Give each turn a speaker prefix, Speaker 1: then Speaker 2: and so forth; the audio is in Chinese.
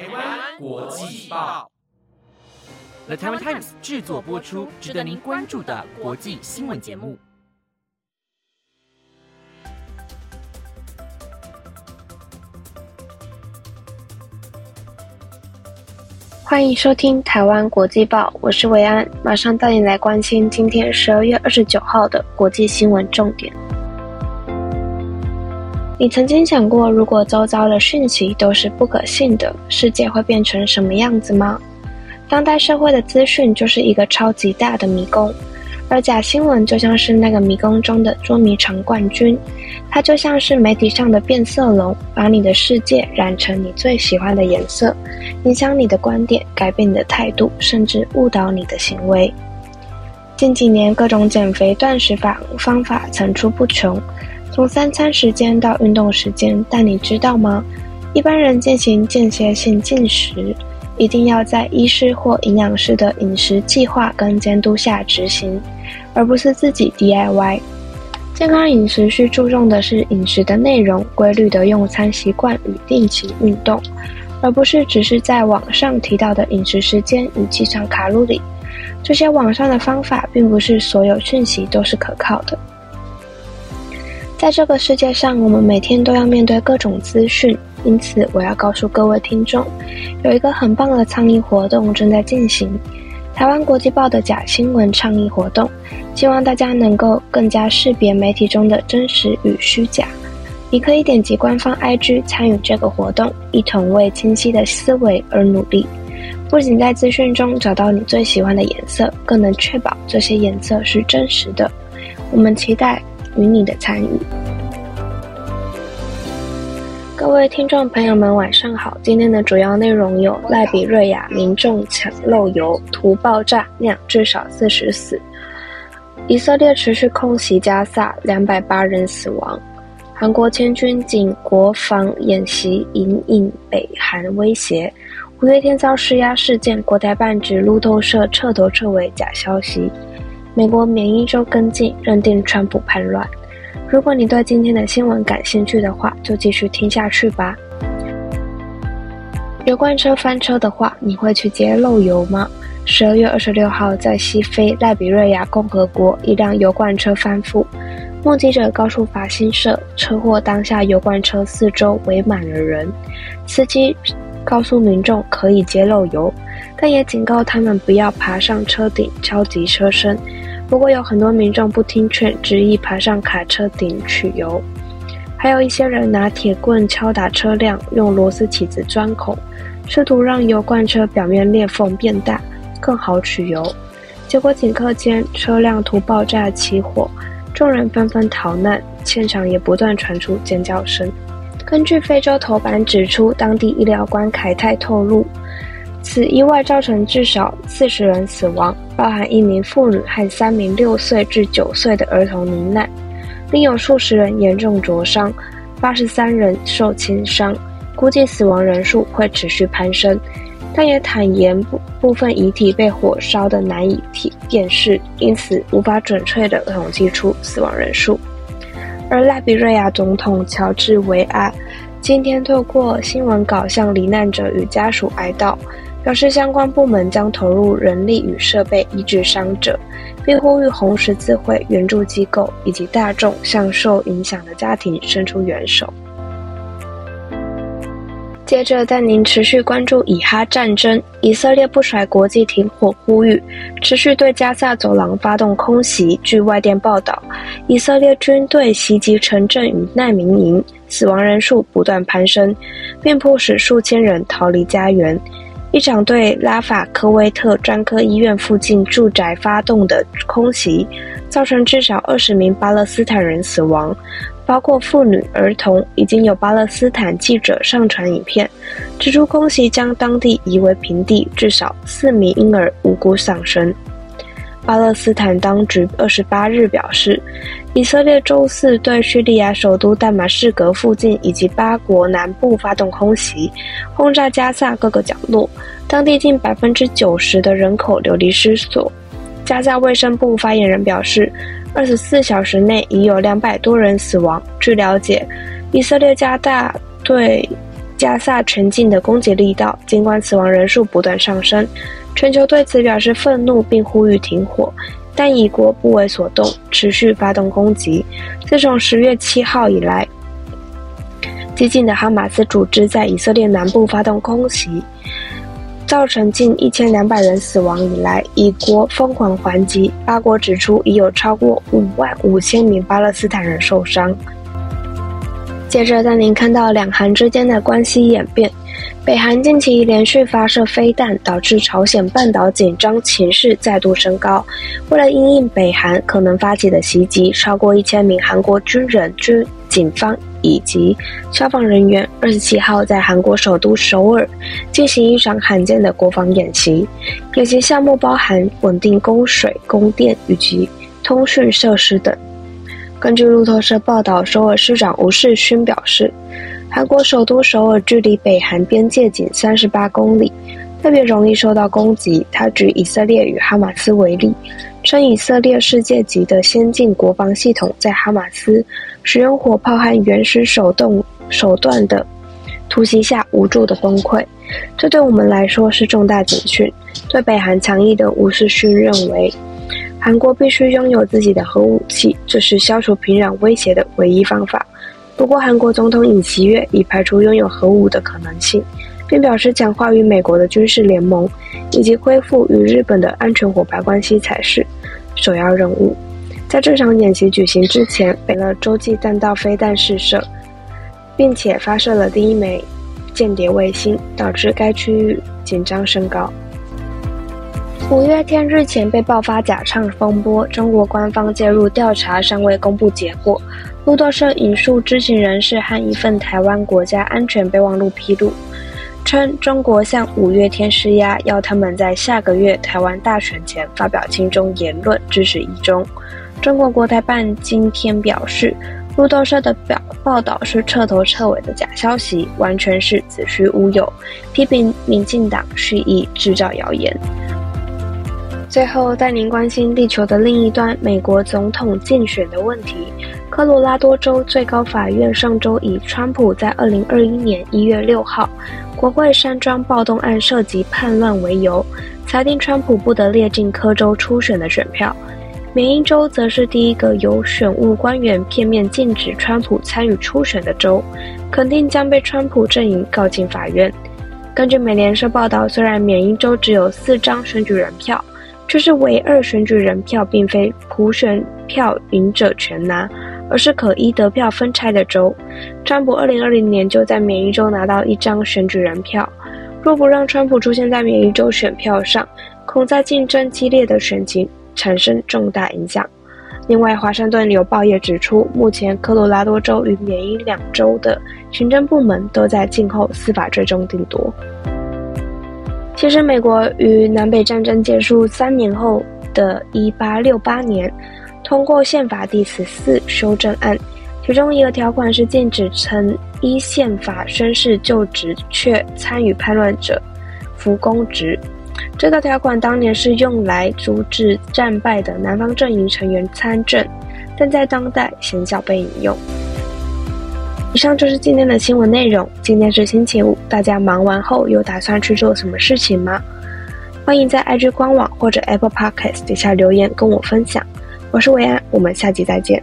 Speaker 1: 台湾国际报，The Taiwan Times 制作播出，值得您关注的国际新闻节目。
Speaker 2: 欢迎收听台湾国际报，我是维安，马上带你来关心今天十二月二十九号的国际新闻重点。你曾经想过，如果周遭的讯息都是不可信的，世界会变成什么样子吗？当代社会的资讯就是一个超级大的迷宫，而假新闻就像是那个迷宫中的捉迷藏冠军，它就像是媒体上的变色龙，把你的世界染成你最喜欢的颜色，影响你的观点，改变你的态度，甚至误导你的行为。近几年，各种减肥断食法方法层出不穷。从三餐时间到运动时间，但你知道吗？一般人进行间歇性进食，一定要在医师或营养师的饮食计划跟监督下执行，而不是自己 DIY。健康饮食需注重的是饮食的内容、规律的用餐习惯与定期运动，而不是只是在网上提到的饮食时间与计算卡路里。这些网上的方法，并不是所有讯息都是可靠的。在这个世界上，我们每天都要面对各种资讯，因此我要告诉各位听众，有一个很棒的倡议活动正在进行——台湾国际报的假新闻倡议活动，希望大家能够更加识别媒体中的真实与虚假。你可以点击官方 IG 参与这个活动，一同为清晰的思维而努力。不仅在资讯中找到你最喜欢的颜色，更能确保这些颜色是真实的。我们期待。与你的参与，各位听众朋友们，晚上好。今天的主要内容有：赖比瑞亚民众抢漏油，图爆炸酿至少四十死；以色列持续空袭加萨，两百八人死亡；韩国千军进国防演习，隐隐北韩威胁；五月天遭施压事件，国台办指路透社彻头彻尾假消息。美国免疫州跟进，认定川普叛乱。如果你对今天的新闻感兴趣的话，就继续听下去吧。油罐车翻车的话，你会去接漏油吗？十二月二十六号，在西非赖比瑞亚共和国，一辆油罐车翻覆。目击者告诉法新社，车祸当下油罐车四周围满了人。司机告诉民众可以接漏油，但也警告他们不要爬上车顶敲击车身。不过有很多民众不听劝，执意爬上卡车顶取油，还有一些人拿铁棍敲打车辆，用螺丝起子钻孔，试图让油罐车表面裂缝变大，更好取油。结果顷刻间车辆突爆炸起火，众人纷纷逃难，现场也不断传出尖叫声。根据非洲头版指出，当地医疗官凯泰透露。此意外造成至少四十人死亡，包含一名妇女和三名六岁至九岁的儿童罹难，另有数十人严重灼伤，八十三人受轻伤，估计死亡人数会持续攀升。但也坦言部部分遗体被火烧的难以体辨识，因此无法准确的统计出死亡人数。而赖比瑞亚总统乔治维阿今天透过新闻稿向罹难者与家属哀悼。表示相关部门将投入人力与设备医治伤者，并呼吁红十字会援助机构以及大众向受影响的家庭伸出援手。接着带您持续关注以哈战争，以色列不甩国际停火呼吁，持续对加萨走廊发动空袭。据外电报道，以色列军队袭击城镇与难民营，死亡人数不断攀升，并迫使数千人逃离家园。一场对拉法科威特专科医院附近住宅发动的空袭，造成至少二十名巴勒斯坦人死亡，包括妇女、儿童。已经有巴勒斯坦记者上传影片，指出空袭将当地夷为平地，至少四名婴儿无辜丧生。巴勒斯坦当局二十八日表示，以色列周四对叙利亚首都大马士革附近以及巴国南部发动空袭，轰炸加萨各个角落，当地近百分之九十的人口流离失所。加萨卫生部发言人表示，二十四小时内已有两百多人死亡。据了解，以色列加大对加萨全境的攻击力道。尽管死亡人数不断上升，全球对此表示愤怒，并呼吁停火，但以国不为所动，持续发动攻击。自从十月七号以来，激进的哈马斯组织在以色列南部发动空袭。造成近一千两百人死亡以来，以国疯狂还击。八国指出，已有超过五万五千名巴勒斯坦人受伤。接着带您看到两韩之间的关系演变。北韩近期连续发射飞弹，导致朝鲜半岛紧张情势再度升高。为了因应北韩可能发起的袭击，超过一千名韩国军人、军警方。以及消防人员二十七号在韩国首都首尔进行一场罕见的国防演习。演习项目包含稳定供水、供电以及通讯设施等。根据路透社报道，首尔市长吴世勋表示，韩国首都首尔距离北韩边界仅三十八公里，特别容易受到攻击。他举以色列与哈马斯为例。称以色列世界级的先进国防系统在哈马斯使用火炮和原始手动手段的突袭下无助的崩溃，这对我们来说是重大警讯。对北韩强硬的吴世勋认为，韩国必须拥有自己的核武器，这是消除平壤威胁的唯一方法。不过，韩国总统尹锡悦已排除拥有核武的可能性，并表示强化与美国的军事联盟以及恢复与日本的安全伙伴关系才是。首要任务，在这场演习举行之前，北了洲际弹道飞弹试射，并且发射了第一枚间谍卫星，导致该区域紧张升高。五月天日前被爆发假唱风波，中国官方介入调查，尚未公布结果。路透社引述知情人士和一份台湾国家安全备忘录披露。称中国向五月天施压，要他们在下个月台湾大选前发表亲中言论，支持一中。中国国台办今天表示，路透社的表报道是彻头彻尾的假消息，完全是子虚乌有，批评民进党蓄意制造谣言。最后带您关心地球的另一端，美国总统竞选的问题。科罗拉多州最高法院上周以川普在二零二一年一月六号。国会山庄暴动案涉及叛乱为由，裁定川普不得列进科州初选的选票。缅因州则是第一个由选务官员片面禁止川普参与初选的州，肯定将被川普阵营告进法院。根据美联社报道，虽然缅因州只有四张选举人票，却是唯二选举人票并非普选票赢者全拿。而是可依得票分拆的州。川普二零二零年就在缅因州拿到一张选举人票，若不让川普出现在缅因州选票上，恐在竞争激烈的选情产生重大影响。另外，华盛顿邮报也指出，目前科罗拉多州与缅因两州的行政部门都在静候司法最终定夺。其实，美国于南北战争结束三年后的一八六八年。通过宪法第十四修正案，其中一个条款是禁止曾依宪法宣誓就职却参与叛乱者服公职。这个条款当年是用来阻止战败的南方阵营成员参政，但在当代鲜少被引用。以上就是今天的新闻内容。今天是星期五，大家忙完后有打算去做什么事情吗？欢迎在 IG 官网或者 Apple Podcast 底下留言跟我分享。我是维安，我们下期再见。